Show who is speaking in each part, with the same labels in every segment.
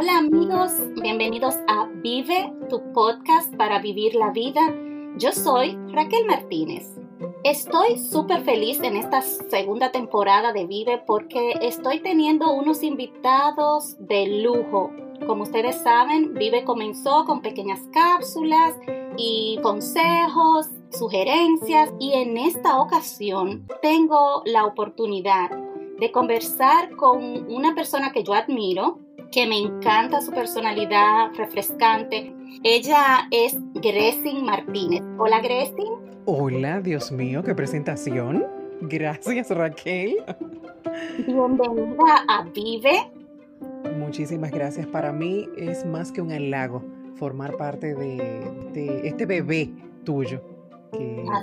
Speaker 1: Hola amigos, bienvenidos a Vive, tu podcast para vivir la vida. Yo soy Raquel Martínez. Estoy súper feliz en esta segunda temporada de Vive porque estoy teniendo unos invitados de lujo. Como ustedes saben, Vive comenzó con pequeñas cápsulas y consejos, sugerencias y en esta ocasión tengo la oportunidad de conversar con una persona que yo admiro, que me encanta su personalidad refrescante. Ella es Gressin Martínez. Hola Gressin.
Speaker 2: Hola, Dios mío, qué presentación. Gracias Raquel.
Speaker 1: Bienvenida a Vive.
Speaker 2: Muchísimas gracias. Para mí es más que un halago formar parte de, este bebé tuyo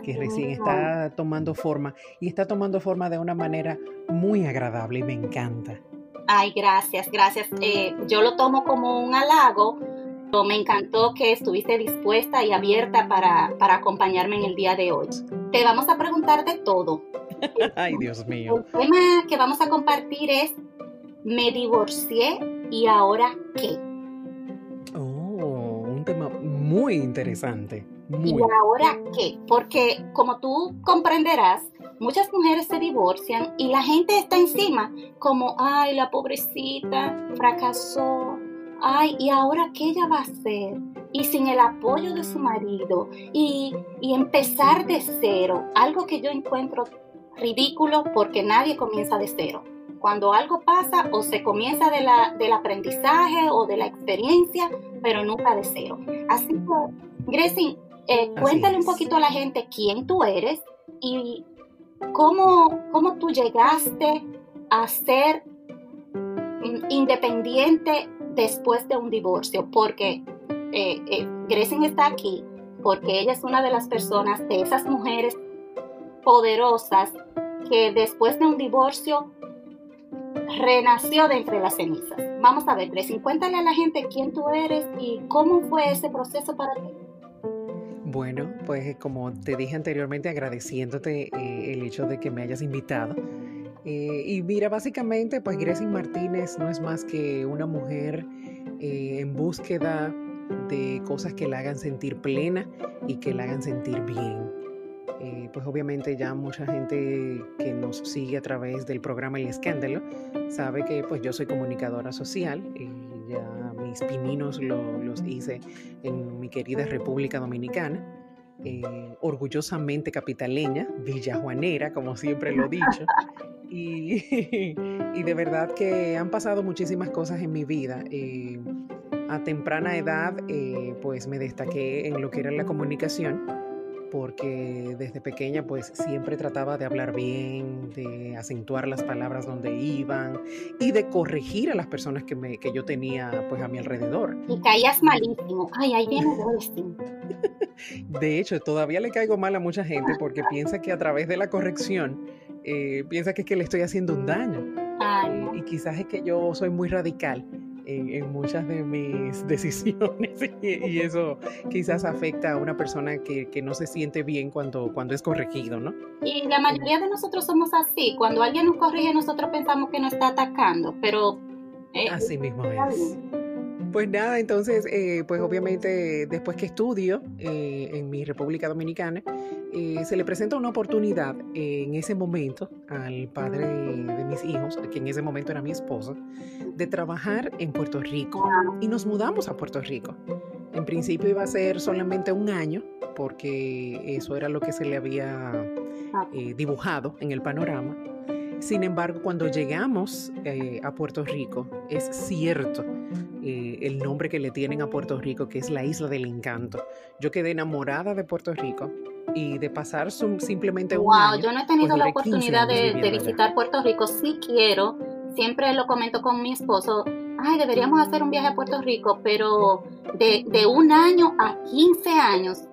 Speaker 2: que, recién está tomando forma y está tomando forma de una manera muy agradable y me encanta.
Speaker 1: Ay, gracias, gracias. Eh, yo lo tomo como un halago. Pero me encantó que estuviste dispuesta y abierta para, para acompañarme en el día de hoy. Te vamos a preguntar de todo.
Speaker 2: Ay, Dios mío.
Speaker 1: El tema que vamos a compartir es, me divorcié y ahora qué.
Speaker 2: Oh, un tema muy interesante.
Speaker 1: ¿Y ahora qué? Porque como tú comprenderás, muchas mujeres se divorcian y la gente está encima como, ay, la pobrecita fracasó, ay, ¿y ahora qué ella va a hacer? Y sin el apoyo de su marido y, y empezar de cero, algo que yo encuentro ridículo porque nadie comienza de cero. Cuando algo pasa o se comienza de la, del aprendizaje o de la experiencia, pero nunca de cero. Así que, Gracie, eh, cuéntale un poquito a la gente quién tú eres y cómo, cómo tú llegaste a ser independiente después de un divorcio, porque eh, eh está aquí porque ella es una de las personas, de esas mujeres poderosas que después de un divorcio renació de entre las cenizas. Vamos a ver, Grecia, cuéntale a la gente quién tú eres y cómo fue ese proceso para ti.
Speaker 2: Bueno, pues como te dije anteriormente, agradeciéndote eh, el hecho de que me hayas invitado. Eh, y mira, básicamente, pues Grecia Martínez no es más que una mujer eh, en búsqueda de cosas que la hagan sentir plena y que la hagan sentir bien. pues obviamente ya mucha gente que nos sigue a través del programa El Escándalo sabe que pues yo soy comunicadora social y ya pininos los hice en mi querida República Dominicana. Eh, orgullosamente capitaleña, villajuanera, como siempre lo he dicho. Y, y, de verdad que han pasado muchísimas cosas en mi vida. Eh, a temprana edad, eh, pues me destaqué en lo que era la comunicación porque desde pequeña pues siempre trataba de hablar bien, de acentuar las palabras donde iban y de corregir a las personas que, me, que yo tenía pues a mi alrededor.
Speaker 1: Y caías malísimo. Ay, ahí viene
Speaker 2: De hecho, todavía le caigo mal a mucha gente porque piensa que a través de la corrección, eh, piensa que es que le estoy haciendo un daño.
Speaker 1: Ay,
Speaker 2: y quizás es que yo soy muy radical en, muchas de mis decisiones y, eso quizás afecta a una persona que, no se siente bien cuando, cuando es corregido, ¿no?
Speaker 1: Y la mayoría de nosotros somos así. Cuando alguien nos corrige, nosotros pensamos que nos está atacando, pero...
Speaker 2: Eh, así mismo es. Pues nada, entonces, eh, pues obviamente después que estudio eh, en mi República Dominicana, eh, se le presenta una oportunidad en ese momento al padre de, mis hijos, que en ese momento era mi esposo, de trabajar en Puerto Rico. Y nos mudamos a Puerto Rico. En principio iba a ser solamente un año, porque eso era lo que se le había ah. dibujado en el panorama. Sin embargo, cuando llegamos a Puerto Rico, es cierto eh, el nombre que le tienen a Puerto Rico, que es la isla del encanto. Yo quedé enamorada de Puerto Rico y de pasar simplemente un
Speaker 1: wow, yo no he tenido pues la oportunidad de, visitar Puerto Rico, sí quiero, siempre lo comento con mi esposo, ay, deberíamos hacer un viaje a Puerto Rico, pero de, de un año a 15 años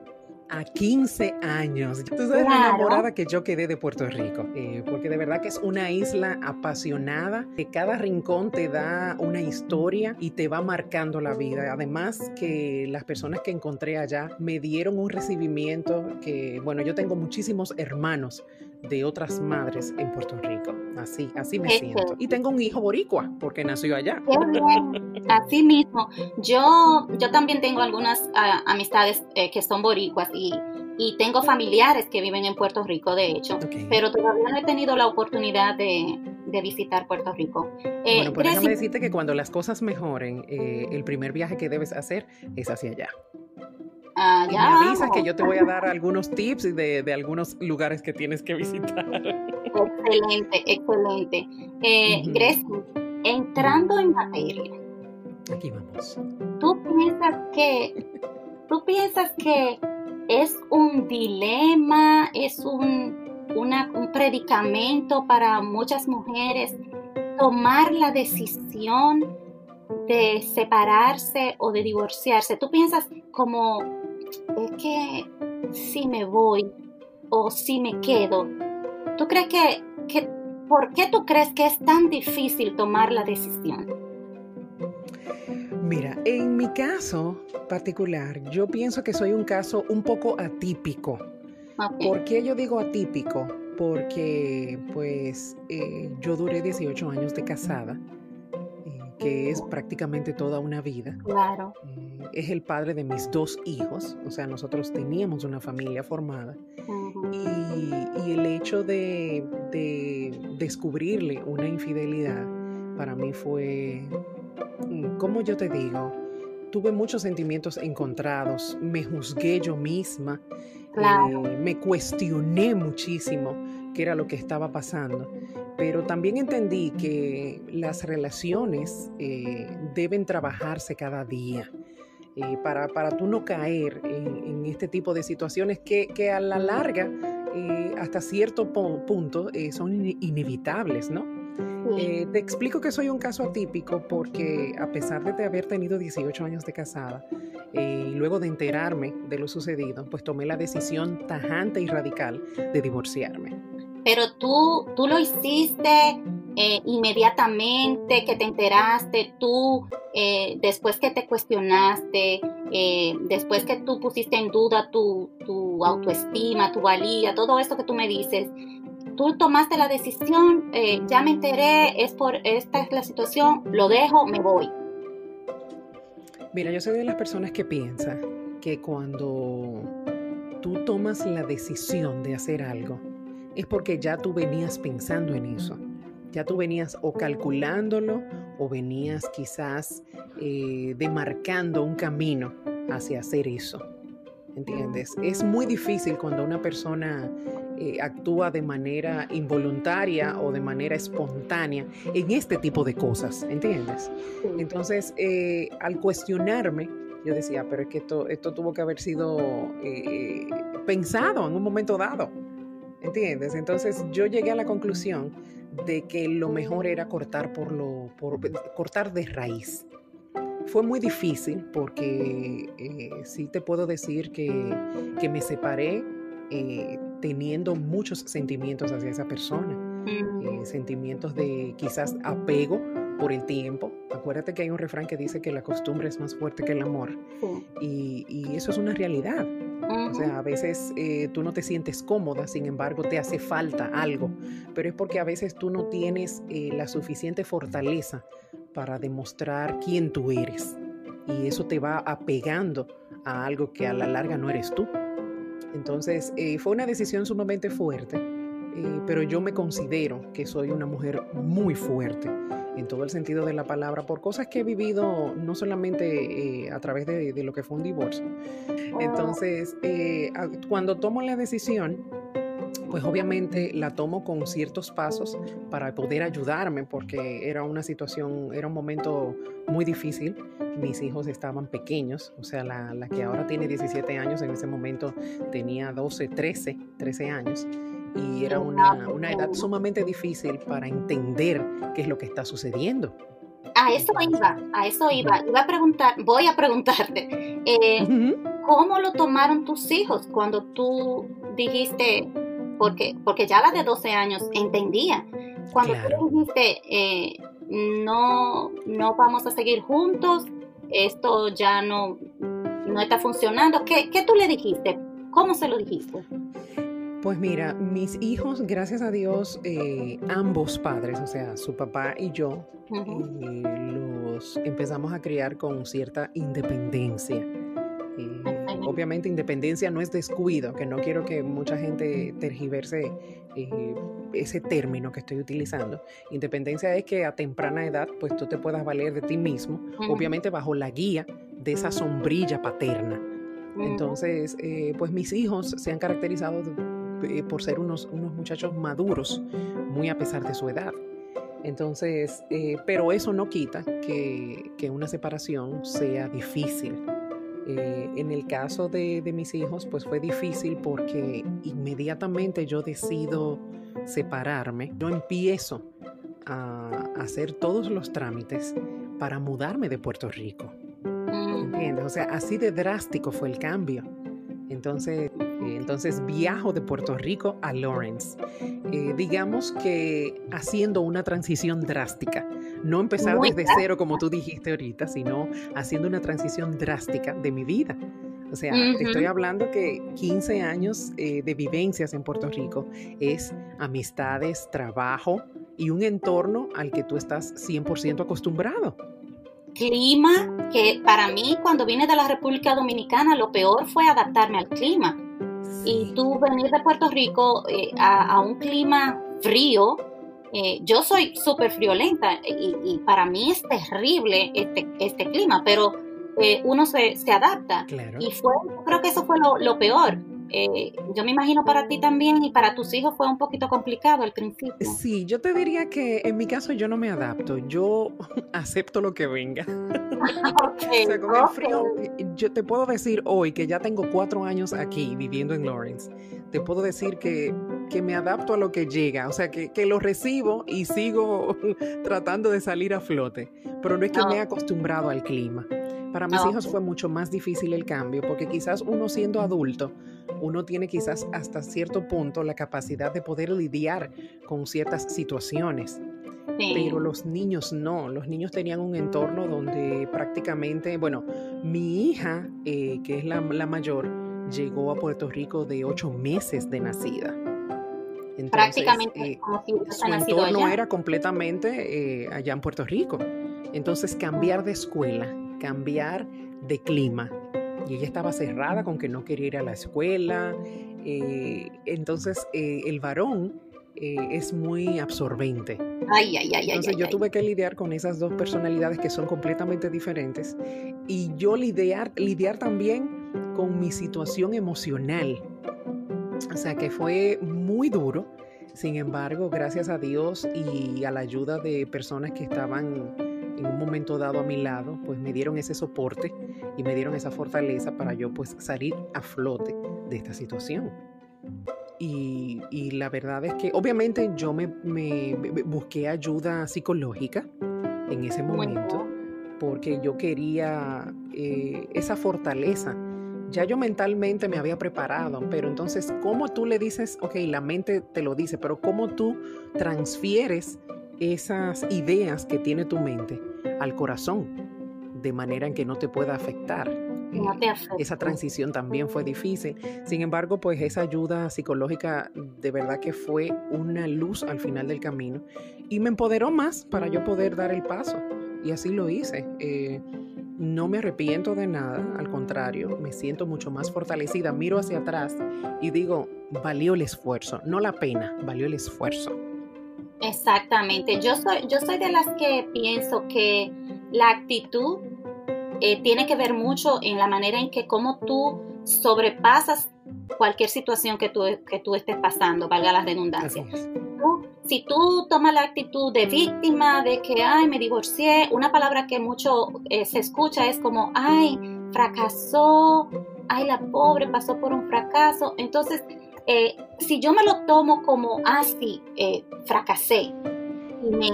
Speaker 2: a 15 años. Tú sabes la enamorada que yo quedé de Puerto Rico, eh, porque de verdad que es una isla apasionada, que cada rincón te da una historia y te va marcando la vida. Además que las personas que encontré allá me dieron un recibimiento que, bueno, yo tengo muchísimos hermanos de otras madres en Puerto Rico. Así, así me siento. Y tengo un hijo boricua porque nació allá.
Speaker 1: Así mismo. Yo, yo también tengo algunas ah, amistades eh, que son boricuas y, y, tengo familiares que viven en Puerto Rico, de hecho, pero todavía no he tenido la oportunidad de, de visitar Puerto Rico.
Speaker 2: Eh, bueno, pues déjame decirte que cuando las cosas mejoren, eh, el primer viaje que debes hacer es hacia allá.
Speaker 1: Ah,
Speaker 2: y me avisas que yo te voy a dar algunos tips de, de algunos lugares que tienes que visitar.
Speaker 1: Excelente, excelente. Eh, Grecia, entrando en materia.
Speaker 2: Aquí vamos.
Speaker 1: ¿Tú piensas que, tú piensas que es un dilema, es un, un predicamento para muchas mujeres tomar la decisión de separarse o de divorciarse? ¿Tú piensas como, es que si me voy o si me quedo? ¿Tú crees que, que, por qué tú crees que es tan difícil tomar la decisión?
Speaker 2: Mira, en mi caso particular, yo pienso que soy un caso un poco atípico. ¿Por qué yo digo atípico? Porque pues eh, yo duré 18 años de casada que es prácticamente toda una vida.
Speaker 1: Claro.
Speaker 2: Eh, es el padre de mis dos hijos, o sea, nosotros teníamos una familia formada. y, el hecho de, descubrirle una infidelidad para mí fue, mm, ¿cómo yo te digo? Tuve muchos sentimientos encontrados, me juzgué yo misma, eh, me cuestioné muchísimo qué era lo que estaba pasando pero también entendí que las relaciones eh, deben trabajarse cada día. Eh, para, para tú no caer en, este tipo de situaciones que, que a la larga, eh, hasta cierto punto, son inevitables, ¿no? te explico que soy un caso atípico porque a pesar de haber tenido 18 años de casada y luego de enterarme de lo sucedido, pues tomé la decisión tajante y radical de divorciarme
Speaker 1: pero tú, tú lo hiciste eh, inmediatamente, que te enteraste, tú, eh, después que te cuestionaste, eh, después que tú pusiste en duda tu, tu, autoestima, tu valía, todo esto que tú me dices, tú tomaste la decisión, ya me enteré, es por esta es la situación, lo dejo, me voy.
Speaker 2: Mira, yo soy de las personas que piensan que cuando tú tomas la decisión de hacer algo, es porque ya tú venías pensando en eso. Ya tú venías o calculándolo o venías quizás eh, demarcando un camino hacia hacer eso. ¿Entiendes? Es muy difícil cuando una persona eh, actúa de manera involuntaria o de manera espontánea en este tipo de cosas, ¿entiendes? Entonces, eh, al cuestionarme, yo decía, pero es que esto, esto tuvo que haber sido pensado en un momento dado. ¿Entiendes? Entonces yo llegué a la conclusión de que lo mejor era cortar por lo por, cortar de raíz. Fue muy difícil porque eh, sí te puedo decir que, me separé eh, teniendo muchos sentimientos hacia esa persona. Eh, sentimientos de quizás apego por el tiempo. Acuérdate que hay un refrán que dice que la costumbre es más fuerte que el amor. Y, y, eso es una realidad. O sea, a veces eh, tú no te sientes cómoda, sin embargo te hace falta algo, pero es porque a veces tú no tienes eh, la suficiente fortaleza para demostrar quién tú eres. Y eso te va apegando a algo que a la larga no eres tú. Entonces, eh, fue una decisión sumamente fuerte, pero yo me considero que soy una mujer muy fuerte en todo el sentido de la palabra, por cosas que he vivido no solamente eh, a través de, lo que fue un divorcio. Oh. Entonces, eh, cuando tomo la decisión, pues obviamente la tomo con ciertos pasos para poder ayudarme, porque era una situación, era un momento muy difícil. Mis hijos estaban pequeños, o sea, la, la que ahora tiene 17 años, en ese momento tenía 12, 13, 13 años y era una, una, edad sumamente difícil para entender qué es lo que está sucediendo.
Speaker 1: A eso iba, a eso iba. Iba a preguntar, voy a preguntarte, eh, ¿cómo lo tomaron tus hijos cuando tú dijiste, porque, porque ya la de 12 años entendía, cuando tú dijiste, eh, no, no vamos a seguir juntos, esto ya no, no está funcionando, ¿Qué, ¿qué tú le dijiste? ¿Cómo se lo dijiste?
Speaker 2: Pues mira, mis hijos, gracias a Dios, eh, ambos padres, o sea, su papá y yo, eh, los empezamos a criar con cierta independencia. Eh, obviamente independencia no es descuido, que no quiero que mucha gente tergiverse ese término que estoy utilizando. Independencia es que a temprana edad pues tú te puedas valer de ti mismo, obviamente bajo la guía de esa sombrilla paterna. Entonces, pues mis hijos se han caracterizado eh, por ser unos, unos muchachos maduros, muy a pesar de su edad. Entonces, eh, pero eso no quita que, que, una separación sea difícil. Eh, en el caso de, de, mis hijos, pues fue difícil porque inmediatamente yo decido separarme, yo empiezo a hacer todos los trámites para mudarme de Puerto Rico. Mm. ¿Entiendes? O sea, así de drástico fue el cambio. Entonces, eh, entonces viajo de Puerto Rico a Lawrence. Eh, digamos que haciendo una transición drástica. No empezar desde cero como tú dijiste ahorita, sino haciendo una transición drástica de mi vida. O sea, te estoy hablando que 15 años eh, de vivencias en Puerto Rico es amistades, trabajo y un entorno al que tú estás 100% acostumbrado
Speaker 1: clima, que para mí cuando vine de la República Dominicana lo peor fue adaptarme al clima. Y tú venir de Puerto Rico eh, a, un clima frío, eh, yo soy súper friolenta y, para mí es terrible este, este clima, pero eh, uno se, se adapta. Y fue, creo que eso fue lo, lo peor. Eh, yo me imagino para ti también y para tus hijos fue un poquito complicado al principio.
Speaker 2: Sí, yo te diría que en mi caso yo no me adapto, yo acepto lo que venga. yo te puedo decir hoy que ya tengo cuatro años aquí viviendo en Lawrence, te puedo decir que, que me adapto a lo que llega, o sea, que, que lo recibo y sigo tratando de salir a flote, pero no es que me he acostumbrado al clima. Para mis hijos fue mucho más difícil el cambio porque quizás uno siendo adulto, uno tiene quizás hasta cierto punto la capacidad de poder lidiar con ciertas situaciones. Pero los niños no, los niños tenían un entorno donde prácticamente, bueno, mi hija, eh, que es la, mayor, llegó a Puerto Rico de ocho meses de nacida.
Speaker 1: prácticamente eh,
Speaker 2: su entorno era completamente eh, allá en Puerto Rico. Entonces cambiar de escuela, cambiar de clima, y ella estaba cerrada con que no quería ir a la escuela. Eh, entonces eh, el varón eh, es muy absorbente.
Speaker 1: Ay, ay, ay,
Speaker 2: entonces yo tuve que lidiar con esas dos personalidades que son completamente diferentes y yo lidiar, lidiar también con mi situación emocional. O sea que fue muy duro. Sin embargo, gracias a Dios y a la ayuda de personas que estaban en un momento dado a mi lado, pues me dieron ese soporte y me dieron esa fortaleza para yo pues salir a flote de esta situación. Y, la verdad es que obviamente yo me, busqué ayuda psicológica en ese momento porque yo quería eh, esa fortaleza. Ya yo mentalmente me había preparado, pero entonces, ¿cómo tú le dices, ok, la mente te lo dice, pero cómo tú transfieres esas ideas que tiene tu mente al corazón, de manera en que no te pueda afectar.
Speaker 1: Eh,
Speaker 2: esa transición también fue difícil. Sin embargo, pues esa ayuda psicológica de verdad que fue una luz al final del camino y me empoderó más para yo poder dar el paso. Y así lo hice. Eh, no me arrepiento de nada, al contrario, me siento mucho más fortalecida. Miro hacia atrás y digo, valió el esfuerzo, no la pena, valió el esfuerzo.
Speaker 1: Exactamente. Yo soy, yo soy de las que pienso que la actitud eh, tiene que ver mucho en la manera en que cómo tú sobrepasas cualquier situación que tú, que tú estés pasando, valga la redundancia. si tú tomas la actitud de víctima, de que, ay, me divorcié, una palabra que mucho eh, se escucha es como, ay, fracasó, ay, la pobre pasó por un fracaso. Entonces, eh, si yo me lo tomo como, ah, sí, eh, fracasé, y me,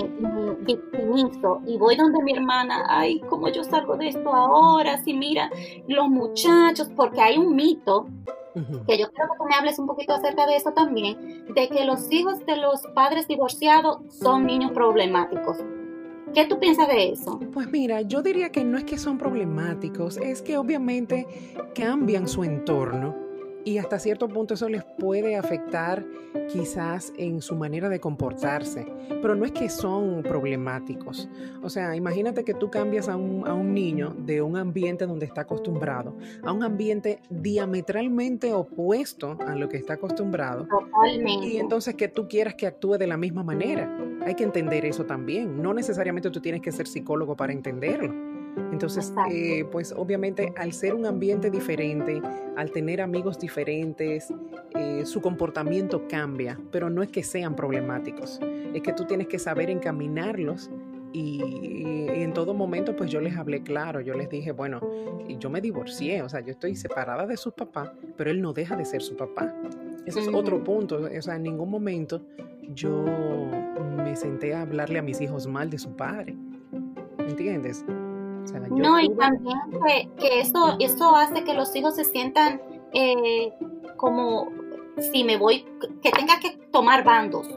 Speaker 1: victimizo y voy donde mi hermana, ay, ¿cómo yo salgo de esto ahora? Si mira, los muchachos, porque hay un mito que yo quiero que me hables un poquito acerca de eso también, de que los hijos de los padres divorciados son niños problemáticos. ¿Qué tú piensas de eso?
Speaker 2: Pues mira, yo diría que no es que son problemáticos, es que obviamente cambian su entorno y hasta cierto punto eso les puede afectar quizás en su manera de comportarse, pero no es que son problemáticos. O sea, imagínate que tú cambias a un, a un niño de un ambiente donde está acostumbrado a un ambiente diametralmente opuesto a lo que está acostumbrado.
Speaker 1: Totalmente.
Speaker 2: Y entonces que tú quieras que actúe de la misma manera. Hay que entender eso también. No necesariamente tú tienes que ser psicólogo para entenderlo. Entonces, eh, pues obviamente al ser un ambiente diferente, al tener amigos diferentes, eh, su comportamiento cambia, pero no es que sean problemáticos, es que tú tienes que saber encaminarlos y, en todo momento pues yo les hablé claro, yo les dije, bueno, yo me divorcié, o sea, yo estoy separada de su papá, pero él no deja de ser su papá. Ese es otro punto, o sea, en ningún momento yo me senté a hablarle a mis hijos mal de su padre, ¿entiendes?
Speaker 1: No, y también que, esto, esto hace que los hijos se sientan eh, como si me voy, que tenga que tomar bandos.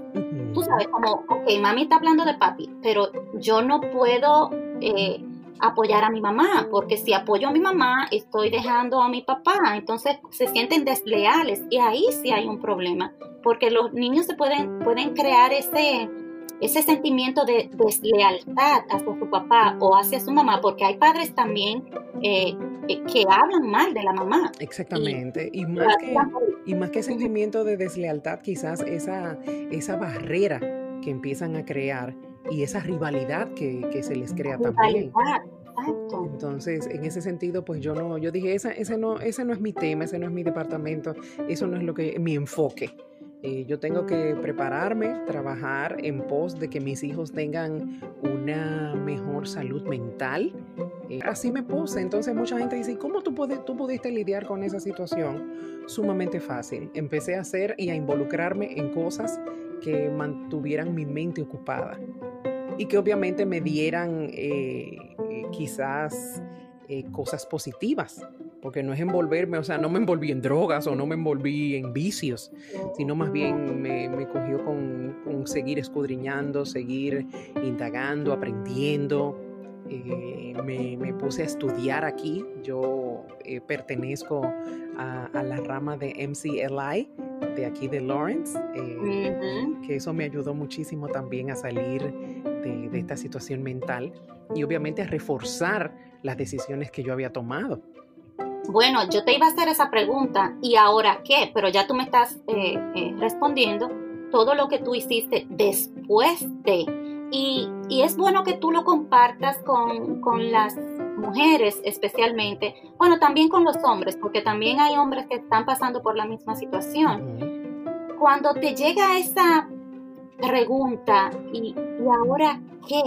Speaker 1: Tú sabes, como, ok, mami está hablando de papi, pero yo no puedo eh, apoyar a mi mamá, porque si apoyo a mi mamá, estoy dejando a mi papá, entonces se sienten desleales y ahí sí hay un problema, porque los niños se pueden, pueden crear ese, ese sentimiento de deslealtad hacia su papá o hacia su mamá, porque hay padres también eh, que hablan mal de la mamá.
Speaker 2: Exactamente, y, más, que, y más que sentimiento de deslealtad, quizás esa, esa barrera que empiezan a crear y esa rivalidad que, que se les crea también. Entonces, en ese sentido, pues yo no, yo dije, ese, ese, no, ese no es mi tema, ese no es mi departamento, eso no es lo que, mi enfoque. Eh, yo tengo que prepararme, trabajar en pos de que mis hijos tengan una mejor salud mental. Eh, así me puse. Entonces mucha gente dice, ¿cómo tú, tú pudiste lidiar con esa situación? Sumamente fácil. Empecé a hacer y a involucrarme en cosas que mantuvieran mi mente ocupada y que obviamente me dieran eh, quizás cosas positivas porque no es envolverme, o sea, no me envolví en drogas o no me envolví en vicios, sino más bien me, cogió con, seguir escudriñando, seguir indagando, aprendiendo. Eh, me, puse a estudiar aquí. Yo eh, pertenezco a, la rama de MCLI de aquí de Lawrence, eh, que eso me ayudó muchísimo también a salir de, de esta situación mental y obviamente a reforzar las decisiones que yo había tomado.
Speaker 1: Bueno, yo te iba a hacer esa pregunta y ahora qué, pero ya tú me estás eh, eh, respondiendo todo lo que tú hiciste después de. Y, es bueno que tú lo compartas con, las mujeres especialmente, bueno, también con los hombres, porque también hay hombres que están pasando por la misma situación. Cuando te llega esa pregunta, ¿y, y ahora qué?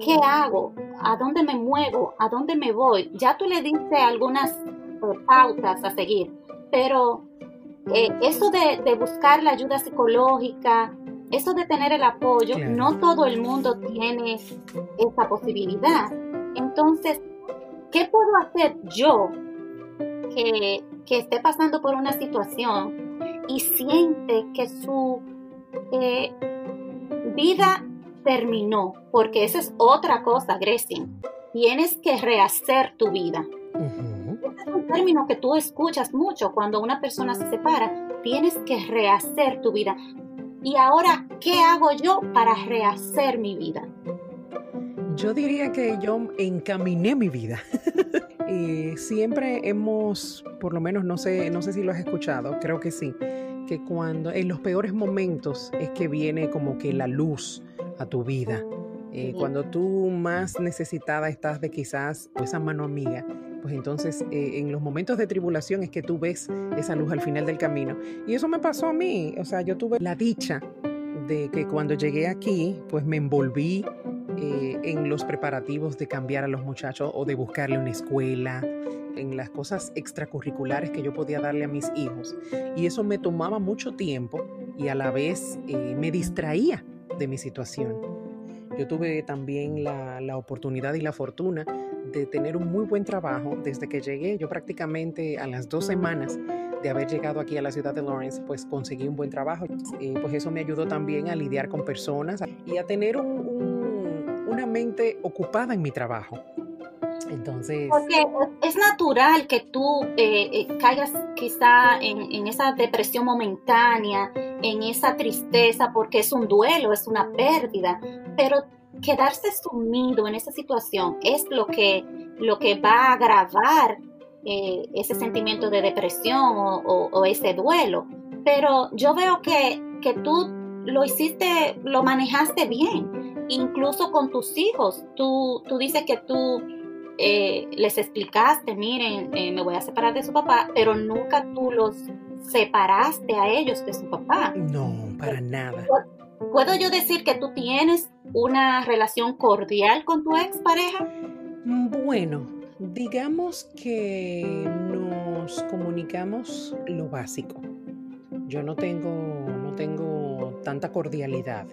Speaker 1: ¿Qué hago? ¿A dónde me muevo? ¿A dónde me voy? Ya tú le diste algunas eh, pautas a seguir, pero eh, eso de, buscar la ayuda psicológica, eso de tener el apoyo, no todo el mundo tiene esa posibilidad. Entonces, ¿qué puedo hacer yo que, esté pasando por una situación y siente que su eh, vida terminó, porque esa es otra cosa, Grecia. Tienes que rehacer tu vida. es un término que tú escuchas mucho cuando una persona se separa. Tienes que rehacer tu vida. Y ahora, ¿qué hago yo para rehacer mi vida?
Speaker 2: Yo diría que yo encaminé mi vida. y siempre hemos, por lo menos no sé, no sé si lo has escuchado, creo que sí, que cuando en los peores momentos es que viene como que la luz a tu vida. Eh, cuando tú más necesitada estás de quizás esa mano amiga, pues entonces eh, en los momentos de tribulación es que tú ves esa luz al final del camino. Y eso me pasó a mí, o sea, yo tuve la dicha de que cuando llegué aquí, pues me envolví eh, en los preparativos de cambiar a los muchachos o de buscarle una escuela, en las cosas extracurriculares que yo podía darle a mis hijos. Y eso me tomaba mucho tiempo y a la vez me distraía de mi situación. Yo tuve también la, la, oportunidad y la fortuna de tener un muy buen trabajo desde que llegué. Yo prácticamente a las dos semanas de haber llegado aquí a la ciudad de Lawrence, pues conseguí un buen trabajo. y pues eso me ayudó también a lidiar con personas y a tener una mente ocupada en mi trabajo. Entonces...
Speaker 1: Porque es natural que tú eh, eh, caigas quizá en, esa depresión momentánea, en esa tristeza, porque es un duelo, es una pérdida, pero quedarse sumido en esa situación es lo que, lo que va a agravar eh, ese sentimiento de depresión o, ese duelo. Pero yo veo que, que tú lo hiciste, lo manejaste bien, incluso con tus hijos. Tú, tú dices que tú eh, les explicaste, miren, eh, me voy a separar de su papá, pero nunca tú los separaste a ellos de su papá.
Speaker 2: No, para nada.
Speaker 1: ¿Puedo yo decir que tú tienes una relación cordial con tu expareja?
Speaker 2: Bueno, digamos que nos comunicamos lo básico. Yo no tengo, no tengo tanta cordialidad.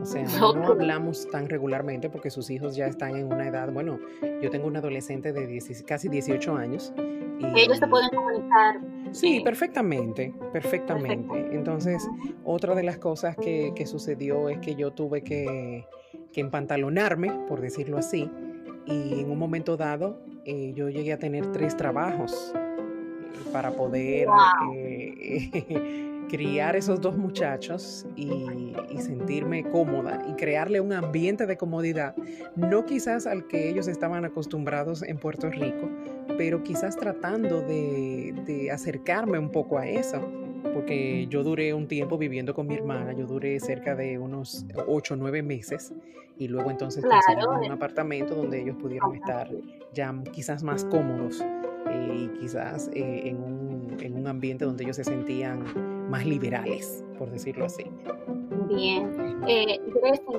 Speaker 2: O sea, no hablamos tan regularmente porque sus hijos ya están en una edad, bueno, yo tengo un adolescente de casi 18 años.
Speaker 1: Y, Ellos se pueden comunicar.
Speaker 2: Sí, perfectamente, perfectamente. Entonces, otra de las cosas que, sucedió es que yo tuve que, que, empantalonarme, por decirlo así, y en un momento dado eh, yo llegué a tener tres trabajos eh, para poder eh, criar esos dos muchachos y, sentirme cómoda y crearle un ambiente de comodidad, no quizás al que ellos estaban acostumbrados en Puerto Rico, pero quizás tratando de, acercarme un poco a eso porque yo duré un tiempo viviendo con mi hermana, yo duré cerca de unos 8 o 9 meses y luego entonces conseguimos un apartamento donde ellos pudieron estar ya quizás más cómodos eh, y quizás eh, en, un, en un ambiente donde ellos se sentían más liberales, por decirlo así.
Speaker 1: Bien. Eh,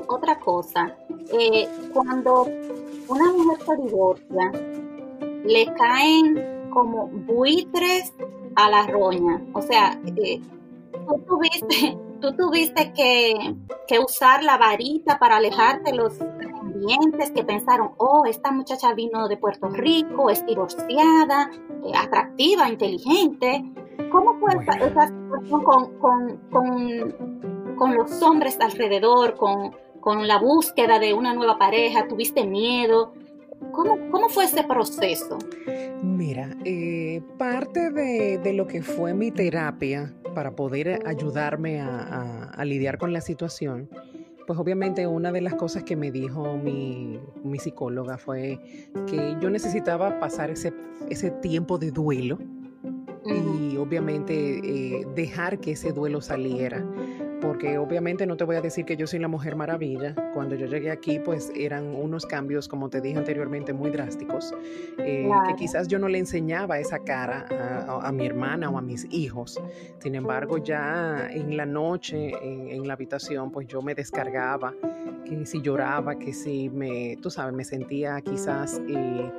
Speaker 1: otra cosa. Eh, cuando una mujer se divorcia, le caen como buitres a la roña. O sea, eh, tú tuviste, tú tuviste que, que, usar la varita para alejarte los ambientes que pensaron, oh, esta muchacha vino de Puerto Rico, es divorciada, eh, atractiva, inteligente. ¿Cómo fue esa, situación con, los hombres alrededor, con, la búsqueda de una nueva pareja? ¿Tuviste miedo? ¿Cómo, fue ese proceso?
Speaker 2: Mira, eh, parte de, lo que fue mi terapia para poder ayudarme a, lidiar con la situación, pues obviamente una de las cosas que me dijo mi, psicóloga fue que yo necesitaba pasar ese, ese tiempo de duelo y obviamente eh, dejar que ese duelo saliera. Porque obviamente no te voy a decir que yo soy la mujer maravilla. Cuando yo llegué aquí, pues eran unos cambios, como te dije anteriormente, muy drásticos, eh, que quizás yo no le enseñaba esa cara a, mi hermana o a mis hijos. Sin embargo, ya en la noche, en, la habitación, pues yo me descargaba, que si lloraba, que si me, tú sabes, me sentía quizás eh,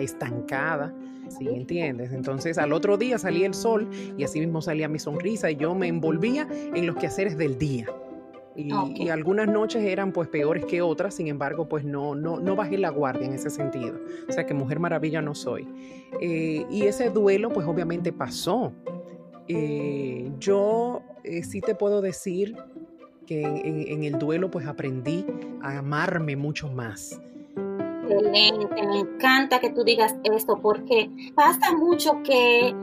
Speaker 2: estancada. ¿Sí entiendes? Entonces al otro día salía el sol y así mismo salía mi sonrisa y yo me envolvía en los quehaceres del día. Y, algunas noches eran pues peores que otras, sin embargo pues no, no, no bajé la guardia en ese sentido. O sea que mujer maravilla no soy. Eh, y ese duelo pues obviamente pasó. Eh, yo eh, sí te puedo decir que en, el duelo pues aprendí a amarme mucho más
Speaker 1: excelente, me encanta que tú digas esto porque pasa mucho que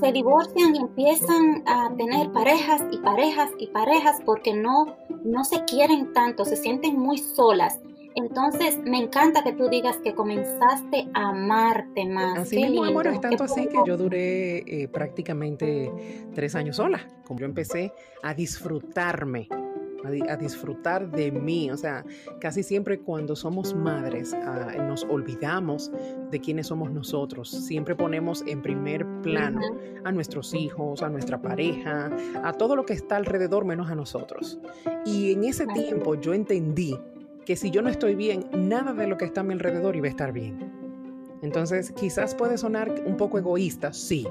Speaker 1: se divorcian y empiezan a tener parejas y parejas y parejas porque no, no se quieren tanto, se sienten muy solas. Entonces, me encanta que tú digas que comenzaste a amarte más.
Speaker 2: Así mismo, amor, es tanto así que yo duré eh, prácticamente tres años sola. Como yo empecé a disfrutarme a, disfrutar de mí. O sea, casi siempre cuando somos madres ah, nos olvidamos de quiénes somos nosotros. Siempre ponemos en primer plano a nuestros hijos, a nuestra pareja, a todo lo que está alrededor menos a nosotros. Y en ese tiempo yo entendí que si yo no estoy bien, nada de lo que está a mi alrededor iba a estar bien. Entonces, quizás puede sonar un poco egoísta, sí,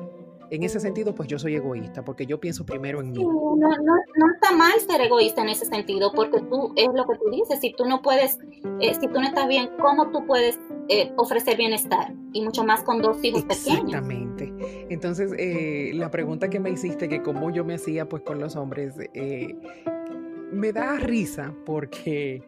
Speaker 2: en ese sentido, pues yo soy egoísta, porque yo pienso primero en mí.
Speaker 1: No, no, está mal ser egoísta en ese sentido, porque tú, es lo que tú dices, si tú no puedes, eh, si tú no estás bien, ¿cómo tú puedes eh, ofrecer bienestar? Y mucho más con dos hijos pequeños.
Speaker 2: Exactamente. Entonces, eh, la pregunta que me hiciste, que cómo yo me hacía pues con los hombres, me da risa porque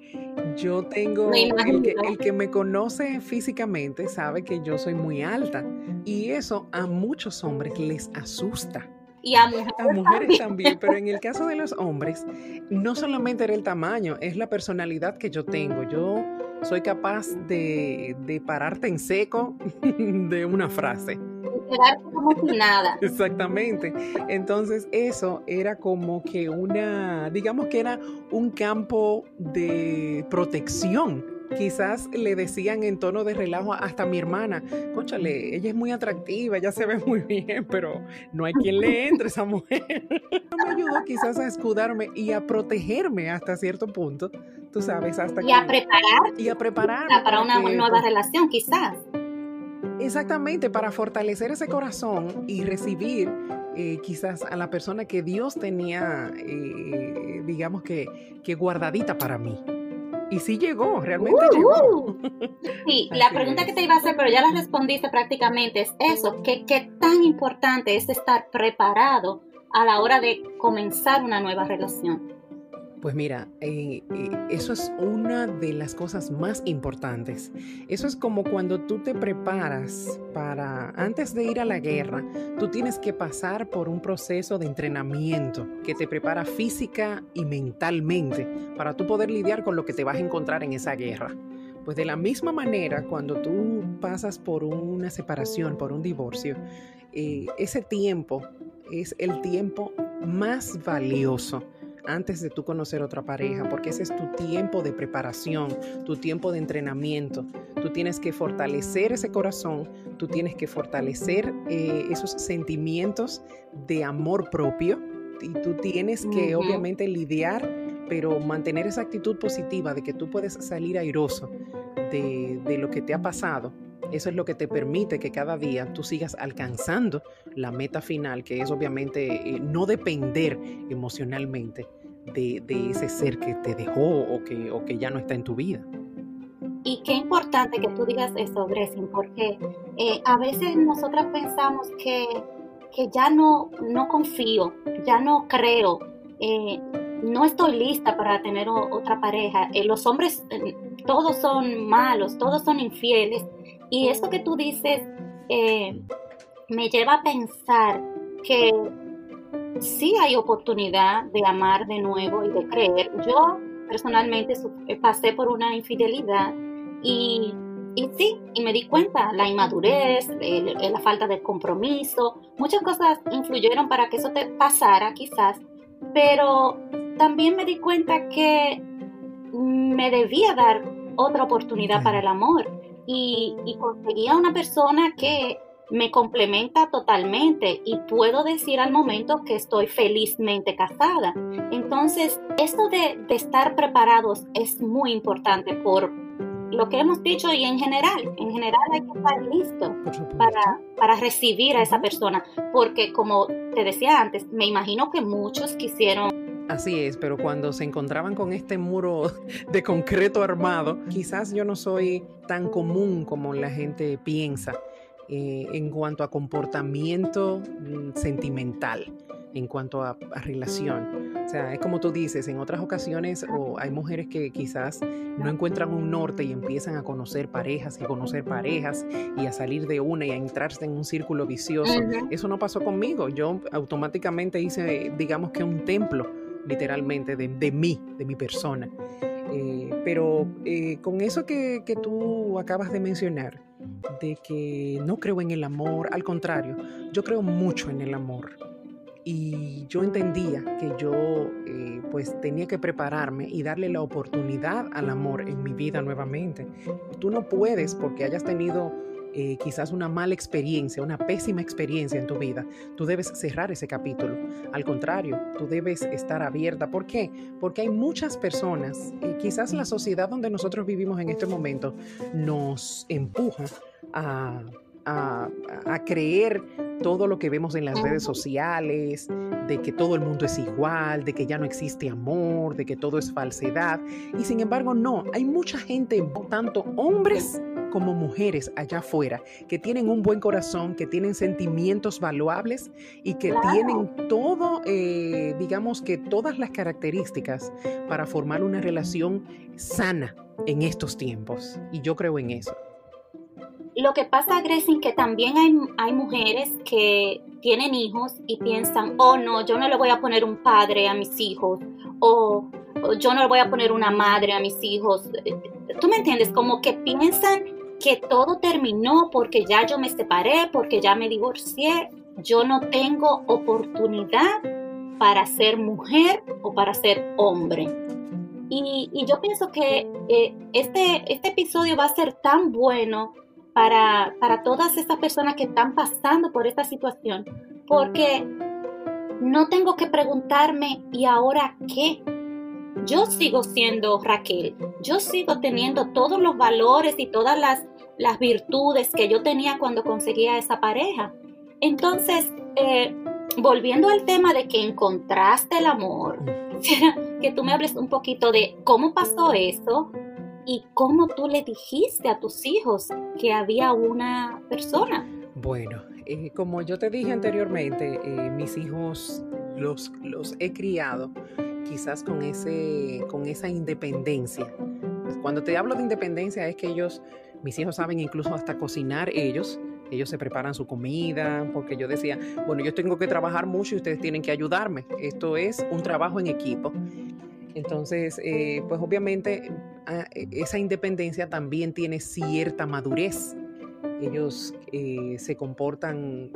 Speaker 2: yo tengo, el que, el que, me conoce físicamente sabe que yo soy muy alta y eso a muchos hombres les asusta.
Speaker 1: Y a mujeres,
Speaker 2: también. pero en el caso de los hombres, no solamente era el tamaño, es la personalidad que yo tengo. Yo soy capaz de, de pararte en seco de una frase
Speaker 1: quedarte como si nada.
Speaker 2: Exactamente. Entonces eso era como que una, digamos que era un campo de protección quizás le decían en tono de relajo hasta a mi hermana, conchale, ella es muy atractiva, ella se ve muy bien, pero no hay quien le entre esa mujer. me ayudó quizás a escudarme y a protegerme hasta cierto punto, tú sabes, hasta
Speaker 1: y a preparar
Speaker 2: y a preparar
Speaker 1: para una nueva relación, quizás.
Speaker 2: Exactamente, para fortalecer ese corazón y recibir eh, quizás a la persona que Dios tenía, eh, digamos que, que guardadita para mí. Y sí llegó, realmente uh, llegó.
Speaker 1: Uh. Sí, la pregunta que te iba a hacer, pero ya la respondiste prácticamente, es eso, que qué tan importante es estar preparado a la hora de comenzar una nueva relación.
Speaker 2: Pues mira, eh, eh, eso es una de las cosas más importantes. Eso es como cuando tú te preparas para, antes de ir a la guerra, tú tienes que pasar por un proceso de entrenamiento que te prepara física y mentalmente para tú poder lidiar con lo que te vas a encontrar en esa guerra. Pues de la misma manera, cuando tú pasas por una separación, por un divorcio, eh, ese tiempo es el tiempo más valioso antes de tú conocer otra pareja, porque ese es tu tiempo de preparación, tu tiempo de entrenamiento. Tú tienes que fortalecer ese corazón, tú tienes que fortalecer eh, esos sentimientos de amor propio y tú tienes que obviamente lidiar, pero mantener esa actitud positiva de que tú puedes salir airoso de, de lo que te ha pasado eso es lo que te permite que cada día tú sigas alcanzando la meta final, que es obviamente eh, no depender emocionalmente de, ese ser que te dejó o que, ya no está en tu vida.
Speaker 1: Y qué importante que tú digas eso, Gressing, porque eh, a veces nosotras pensamos que, ya no, no confío, ya no creo, eh, no estoy lista para tener otra pareja. los hombres todos son malos, todos son infieles. Y eso que tú dices eh, me lleva a pensar que sí hay oportunidad de amar de nuevo y de creer. Yo personalmente eh, pasé por una infidelidad y, y sí, y me di cuenta, la inmadurez, la falta de compromiso, muchas cosas influyeron para que eso te pasara quizás, pero también me di cuenta que me debía dar otra oportunidad para el amor y, y conseguía una persona que me complementa totalmente y puedo decir al momento que estoy felizmente casada. Entonces, esto de, estar preparados es muy importante por lo que hemos dicho y en general, en general hay que estar listo para, para recibir a esa persona, porque como te decía antes, me imagino que muchos quisieron
Speaker 2: Así es, pero cuando se encontraban con este muro de concreto armado, quizás yo no soy tan común como la gente piensa eh, en cuanto a comportamiento mm, sentimental, en cuanto a, relación. O sea, es como tú dices, en otras ocasiones hay mujeres que quizás no encuentran un norte y empiezan a conocer parejas y a conocer parejas y a salir de una y a entrarse en un círculo vicioso. Eso no pasó conmigo. Yo automáticamente hice, digamos que un templo literalmente, de, mí, de mi persona. Eh, pero eh, con eso que, que, tú acabas de mencionar, de que no creo en el amor, al contrario, yo creo mucho en el amor. Y yo entendía que yo eh, pues tenía que prepararme y darle la oportunidad al amor en mi vida nuevamente. Tú no puedes porque hayas tenido eh, quizás una mala experiencia, una pésima experiencia en tu vida, tú debes cerrar ese capítulo. Al contrario, tú debes estar abierta. ¿Por qué? Porque hay muchas personas, y quizás la sociedad donde nosotros vivimos en este momento nos empuja a, a, creer todo lo que vemos en las redes sociales, de que todo el mundo es igual, de que ya no existe amor, de que todo es falsedad. Y sin embargo, no, hay mucha gente, tanto hombres como mujeres allá afuera, que tienen un buen corazón, que tienen sentimientos valuables y que tienen todo, eh, digamos que todas las características para formar una relación sana en estos tiempos. Y yo creo en eso.
Speaker 1: Lo que pasa, Gracie, que también hay, hay mujeres que tienen hijos y piensan, oh no, yo no le voy a poner un padre a mis hijos, o, yo no le voy a poner una madre a mis hijos. ¿Tú me entiendes? Como que piensan que todo terminó porque ya yo me separé, porque ya me divorcié. Yo no tengo oportunidad para ser mujer o para ser hombre. Y, y yo pienso que eh, este, este episodio va a ser tan bueno para, todas estas personas que están pasando por esta situación, porque no tengo que preguntarme, ¿y ahora qué? Yo sigo siendo Raquel, yo sigo teniendo todos los valores y todas las, las virtudes que yo tenía cuando conseguía esa pareja. Entonces, eh, volviendo al tema de que encontraste el amor, que tú me hables un poquito de cómo pasó eso, ¿Y cómo tú le dijiste a tus hijos que había una persona?
Speaker 2: Bueno, eh, como yo te dije anteriormente, eh, mis hijos los, los he criado quizás con, ese, con esa independencia. Cuando te hablo de independencia es que ellos, mis hijos saben incluso hasta cocinar ellos. Ellos se preparan su comida, porque yo decía, bueno, yo tengo que trabajar mucho y ustedes tienen que ayudarme. Esto es un trabajo en equipo. Entonces, eh, pues obviamente esa independencia también tiene cierta madurez. Ellos eh, se comportan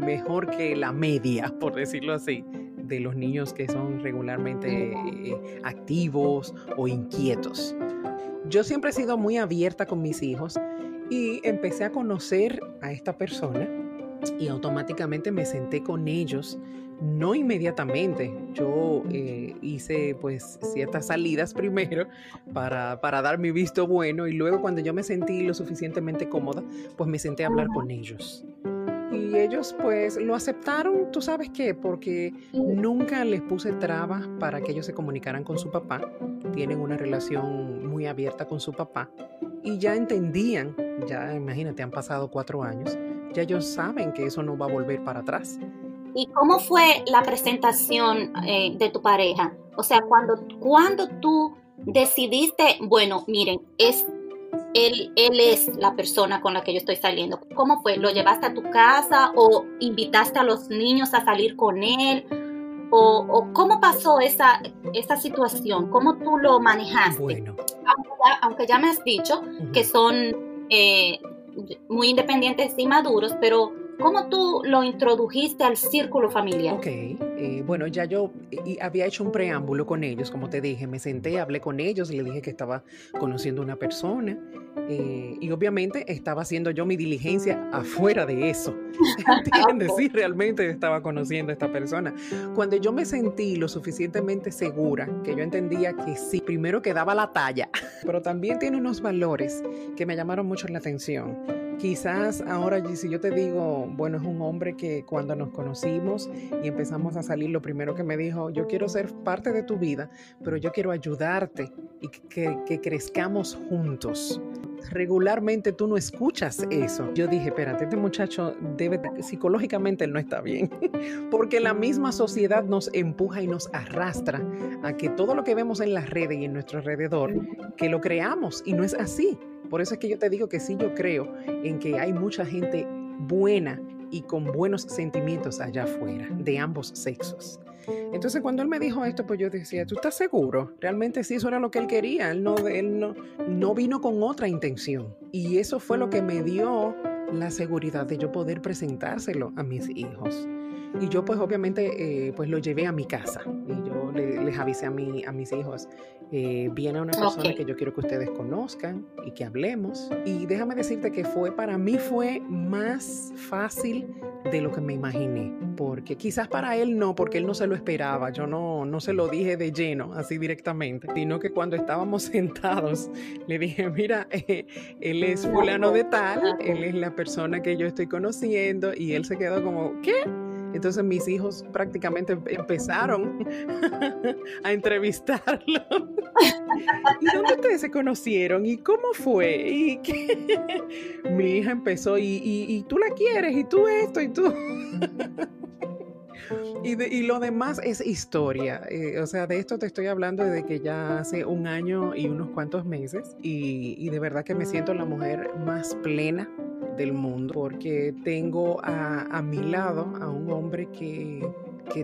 Speaker 2: mejor que la media, por decirlo así, de los niños que son regularmente eh, activos o inquietos. Yo siempre he sido muy abierta con mis hijos y empecé a conocer a esta persona y automáticamente me senté con ellos no inmediatamente. Yo eh, hice pues ciertas salidas primero para, para, dar mi visto bueno y luego cuando yo me sentí lo suficientemente cómoda, pues me senté a hablar con ellos. Y ellos pues lo aceptaron, tú sabes qué, porque nunca les puse trabas para que ellos se comunicaran con su papá. Tienen una relación muy abierta con su papá y ya entendían, ya imagínate, han pasado cuatro años, ya ellos saben que eso no va a volver para atrás
Speaker 1: ¿Y cómo fue la presentación eh, de tu pareja? O sea, cuando, cuando tú decidiste, bueno, miren, es él, él es la persona con la que yo estoy saliendo. ¿Cómo fue? ¿Lo llevaste a tu casa o invitaste a los niños a salir con él? ¿O, cómo pasó esa, esa situación? ¿Cómo tú lo manejaste?
Speaker 2: Bueno.
Speaker 1: Aunque ya, me has dicho que son eh, muy independientes y maduros, pero ¿Cómo tú lo introdujiste al círculo familiar?
Speaker 2: Ok, eh, bueno, ya yo había hecho un preámbulo con ellos, como te dije, me senté, hablé con ellos, le dije que estaba conociendo una persona eh, y obviamente estaba haciendo yo mi diligencia afuera de eso. ¿Entiendes? Sí, realmente estaba conociendo a esta persona. Cuando yo me sentí lo suficientemente segura, que yo entendía que sí, primero que daba la talla, pero también tiene unos valores que me llamaron mucho la atención Quizás ahora, si yo te digo, bueno, es un hombre que cuando nos conocimos y empezamos a salir, lo primero que me dijo, yo quiero ser parte de tu vida, pero yo quiero ayudarte y que, crezcamos juntos. Regularmente tú no escuchas eso. Yo dije, espérate, este muchacho debe, psicológicamente él no está bien, porque la misma sociedad nos empuja y nos arrastra a que todo lo que vemos en las redes y en nuestro alrededor, que lo creamos y no es así. Por eso es que yo te digo que sí, yo creo en que hay mucha gente buena y con buenos sentimientos allá afuera, de ambos sexos. Entonces cuando él me dijo esto, pues yo decía, ¿tú estás seguro? Realmente sí, eso era lo que él quería. Él no, él no, no vino con otra intención. Y eso fue lo que me dio la seguridad de yo poder presentárselo a mis hijos. Y yo pues obviamente eh, pues lo llevé a mi casa y yo les avisé a, mi, a mis hijos, eh, viene una persona que yo quiero que ustedes conozcan y que hablemos. Y déjame decirte que fue, para mí fue más fácil de lo que me imaginé, porque quizás para él no, porque él no se lo esperaba, yo no, no se lo dije de lleno, así directamente, sino que cuando estábamos sentados le dije, mira, eh, él es fulano de tal, él es la persona que yo estoy conociendo y él se quedó como, ¿qué? Entonces mis hijos prácticamente empezaron a entrevistarlo. ¿Y dónde ustedes se conocieron? ¿Y cómo fue? ¿Y Mi hija empezó, ¿y, y, tú la quieres? ¿Y tú esto? ¿Y tú? Y, lo demás es historia. Eh, o sea, de esto te estoy hablando desde que ya hace un año y unos cuantos meses. Y, y de verdad que me siento la mujer más plena del mundo, porque tengo a, mi lado a un hombre que,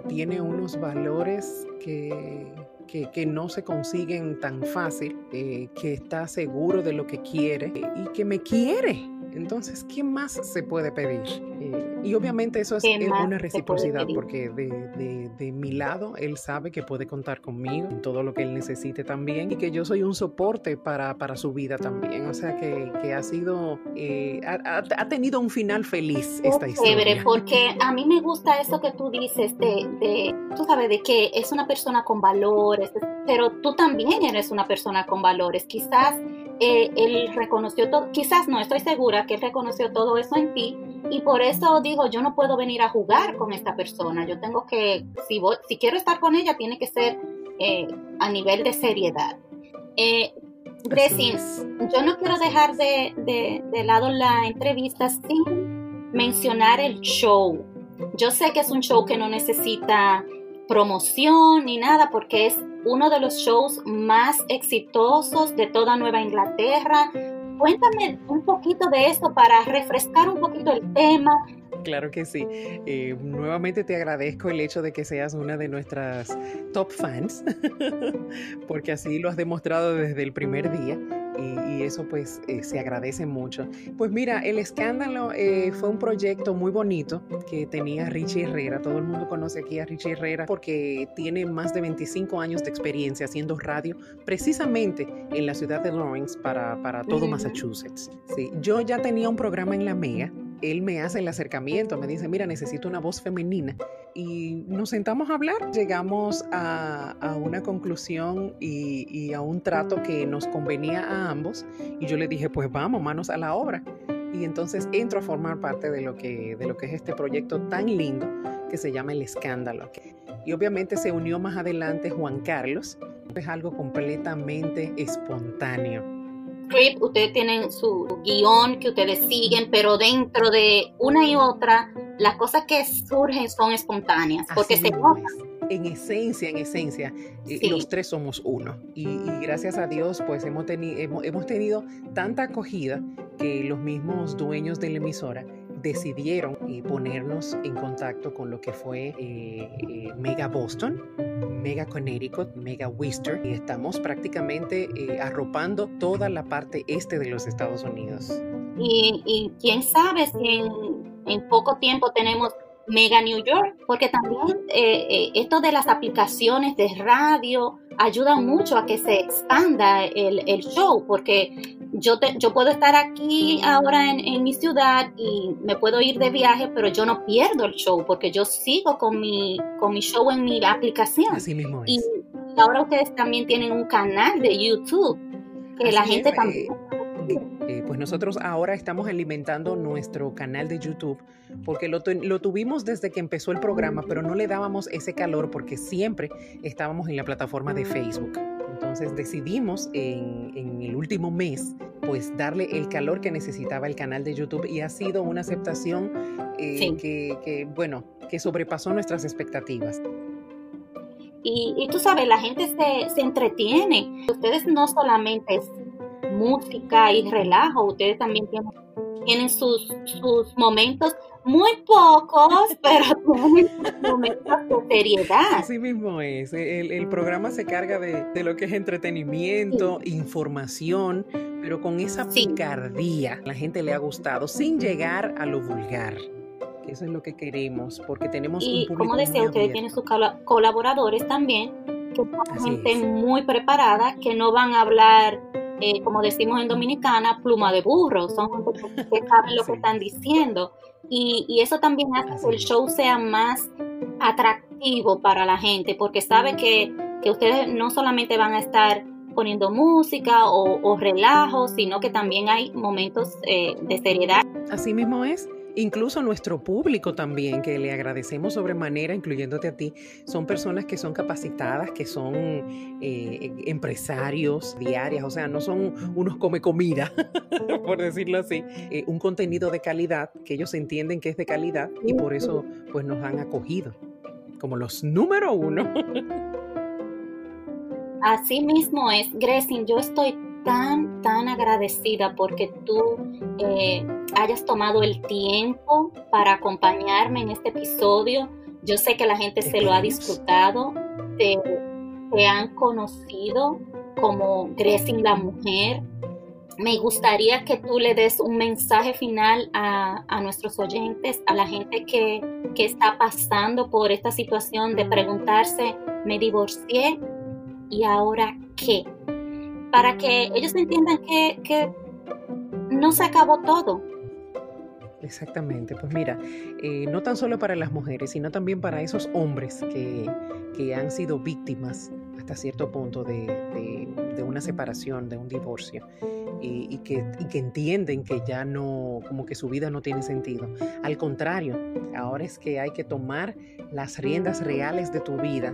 Speaker 2: tiene unos valores que, que, no se consiguen tan fácil, eh, que está seguro de lo que quiere y que me quiere. Entonces, ¿qué más se puede pedir? Eh, y obviamente eso es, una reciprocidad porque de, mi lado él sabe que puede contar conmigo en todo lo que él necesite también y que yo soy un soporte para, su vida también. O sea que, ha sido, eh, ha, tenido un final feliz esta historia.
Speaker 1: Chévere, porque a mí me gusta eso que tú dices de, de, tú sabes, de que es una persona con valores, pero tú también eres una persona con valores. Quizás eh, él reconoció todo, quizás no, estoy segura que él reconoció todo eso en ti y por eso dijo, yo no puedo venir a jugar con esta persona, yo tengo que, si, si quiero estar con ella, tiene que ser eh, a nivel de seriedad. Eh, yo no quiero dejar de, de, de lado la entrevista sin mencionar el show. Yo sé que es un show que no necesita promoción ni nada porque es uno de los shows más exitosos de toda Nueva Inglaterra. Cuéntame un poquito de esto para refrescar un poquito el tema.
Speaker 2: Claro que sí. Eh, nuevamente te agradezco el hecho de que seas una de nuestras top fans, porque así lo has demostrado desde el primer día y, eso pues eh, se agradece mucho. Pues mira, El Escándalo eh, fue un proyecto muy bonito que tenía Richie Herrera. Todo el mundo conoce aquí a Richie Herrera porque tiene más de 25 años de experiencia haciendo radio precisamente en la ciudad de Lawrence para, para todo Massachusetts. Sí, yo ya tenía un programa en la Mega él me hace el acercamiento, me dice, mira, necesito una voz femenina. Y nos sentamos a hablar, llegamos a, una conclusión y, a un trato que nos convenía a ambos. Y yo le dije, pues vamos, manos a la obra. Y entonces entro a formar parte de lo que, de lo que es este proyecto tan lindo que se llama El Escándalo. Y obviamente se unió más adelante Juan Carlos. Es algo completamente espontáneo
Speaker 1: ustedes tienen su guion que ustedes siguen, pero dentro de una y otra, las cosas que surgen son espontáneas, porque se
Speaker 2: en esencia, en esencia, eh, los tres somos uno. Y, gracias a Dios, pues hemos, hemos, hemos, tenido tanta acogida que los mismos dueños de la emisora decidieron eh, ponernos en contacto con lo que fue eh, Mega Boston, Mega Connecticut, Mega Worcester y estamos prácticamente eh, arropando toda la parte este de los Estados Unidos.
Speaker 1: Y, quién sabe si en, poco tiempo tenemos Mega New York, porque también eh, eh, esto de las aplicaciones de radio ayuda mucho a que se expanda el, el show, porque yo, te, yo puedo estar aquí ahora en, en, mi ciudad y me puedo ir de viaje, pero yo no pierdo el show porque yo sigo con mi, con mi show en mi aplicación.
Speaker 2: Así mismo
Speaker 1: Y ahora ustedes también tienen un canal de YouTube que la gente también...
Speaker 2: Eh, eh, pues nosotros ahora estamos alimentando nuestro canal de YouTube porque lo, lo, tuvimos desde que empezó el programa, pero no le dábamos ese calor porque siempre estábamos en la plataforma de Facebook. Entonces decidimos en, el último mes pues darle el calor que necesitaba el canal de YouTube y ha sido una aceptación eh, que, bueno, que sobrepasó nuestras expectativas.
Speaker 1: Y, tú sabes, la gente se, se entretiene. Ustedes no solamente música y relajo, ustedes también tienen, tienen sus, sus momentos muy pocos, pero tienen momentos de seriedad.
Speaker 2: Así mismo es. El, programa se carga de, lo que es entretenimiento, información, pero con esa picardía la gente le ha gustado, sin llegar a lo vulgar. eso es lo que queremos, porque tenemos
Speaker 1: y
Speaker 2: un
Speaker 1: como decía,
Speaker 2: muy
Speaker 1: ustedes tienen sus colaboradores también, que son
Speaker 2: Así
Speaker 1: gente
Speaker 2: es.
Speaker 1: muy preparada, que no van a hablar, eh, como decimos en Dominicana, pluma de burro, son gente que, que saben lo que están diciendo. Y, y eso también hace que el show sea más atractivo para la gente, porque sabe que, que ustedes no solamente van a estar poniendo música o, o relajo, sino que también hay momentos eh, de seriedad.
Speaker 2: Así mismo es. Incluso nuestro público también, que le agradecemos sobremanera, incluyéndote a ti, son personas que son capacitadas, que son eh, empresarios diarias, o sea, no son unos come comida, por decirlo así, eh, un contenido de calidad que ellos entienden que es de calidad y por eso pues nos han acogido como los número uno.
Speaker 1: Así mismo es, Gressin, yo estoy tan, tan agradecida porque tú eh, hayas tomado el tiempo para acompañarme en este episodio. Yo sé que la gente se lo ha disfrutado, te, te han conocido como Gressin la mujer. Me gustaría que tú le des un mensaje final a, a nuestros oyentes, a la gente que, que está pasando por esta situación de preguntarse, me divorcié, ¿y ahora qué? Para que ellos entiendan que, que no se acabó todo.
Speaker 2: Exactamente, pues mira, eh, no tan solo para las mujeres, sino también para esos hombres que, que han sido víctimas hasta cierto punto de, de- una separación, de un divorcio, y, que, y que entienden que ya no, como que su vida no tiene sentido. Al contrario, ahora es que hay que tomar las riendas reales de tu vida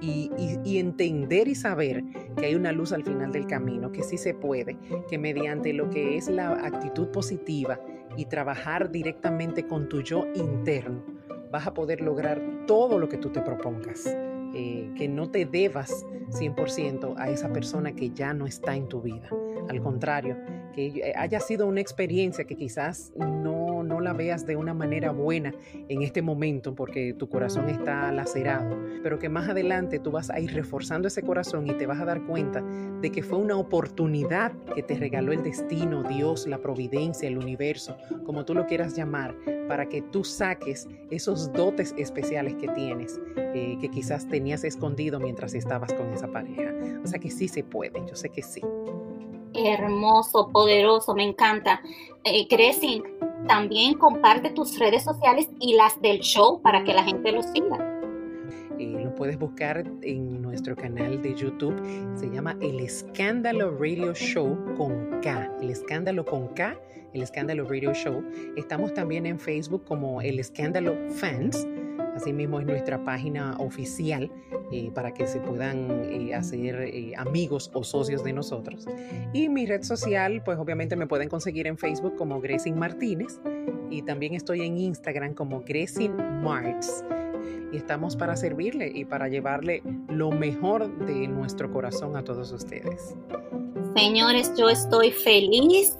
Speaker 2: y entender y saber que hay una luz al final del camino, que sí se puede, que mediante lo que es la actitud positiva, y trabajar directamente con tu yo interno, vas a poder lograr todo lo que tú te propongas. Eh, que no te debas 100% a esa persona que ya no está en tu vida. Al contrario, que haya sido una experiencia que quizás no, no la veas de una manera buena en este momento porque tu corazón está lacerado, pero que más adelante tú vas a ir reforzando ese corazón y te vas a dar cuenta de que fue una oportunidad que te regaló el destino, Dios, la providencia, el universo, como tú lo quieras llamar, para que tú saques esos dotes especiales que tienes, eh, que quizás tenías escondido mientras estabas con esa pareja. O sea que sí se puede, yo sé que sí.
Speaker 1: Hermoso, poderoso, me encanta. Eh, también comparte tus redes sociales y las del show para que la gente lo siga.
Speaker 2: Eh, lo puedes buscar en nuestro canal de YouTube. Se llama El Escándalo Radio Show con K. El Escándalo con K. El Escándalo Radio Show. Estamos también en Facebook como El Escándalo Fans. Asimismo es nuestra página oficial eh, para que se puedan eh, hacer eh, amigos o socios de nosotros. Y mi red social, pues obviamente me pueden conseguir en Facebook como Gressin Martínez y también estoy en Instagram como Gressin Marts y estamos para servirle y para llevarle lo mejor de nuestro corazón a todos ustedes.
Speaker 1: Señores, yo estoy feliz.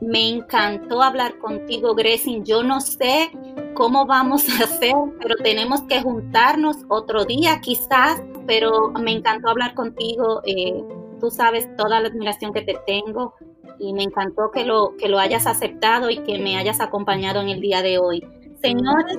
Speaker 1: Me encantó hablar contigo, Gressin. Yo no sé cómo vamos a hacer, pero tenemos que juntarnos otro día quizás, pero me encantó hablar contigo. Eh, tú sabes toda la admiración que te tengo y me encantó que lo, que lo hayas aceptado y que me hayas acompañado en el día de hoy. Señores,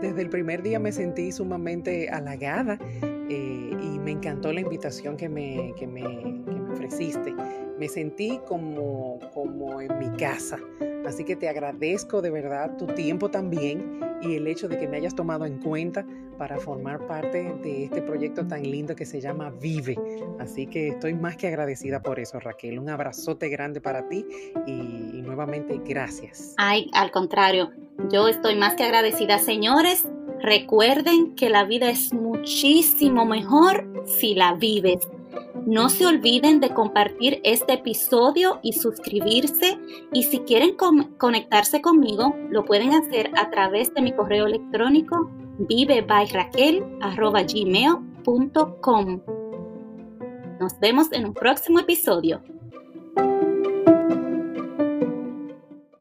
Speaker 2: Desde el primer día me sentí sumamente halagada eh, me encantó la invitación que me, que me, que me ofreciste. Me sentí como, como en mi casa. Así que te agradezco de verdad tu tiempo también y el hecho de que me hayas tomado en cuenta para formar parte de este proyecto tan lindo que se llama Vive. Así que estoy más que agradecida por eso, Raquel. Un abrazote grande para ti y, y nuevamente gracias.
Speaker 1: Ay, al contrario, yo estoy más que agradecida, señores. Recuerden que la vida es muchísimo mejor si la vives. No se olviden de compartir este episodio y suscribirse. Y si quieren conectarse conmigo, lo pueden hacer a través de mi correo electrónico vivebyraquel.gmail.com. Nos vemos en un próximo episodio.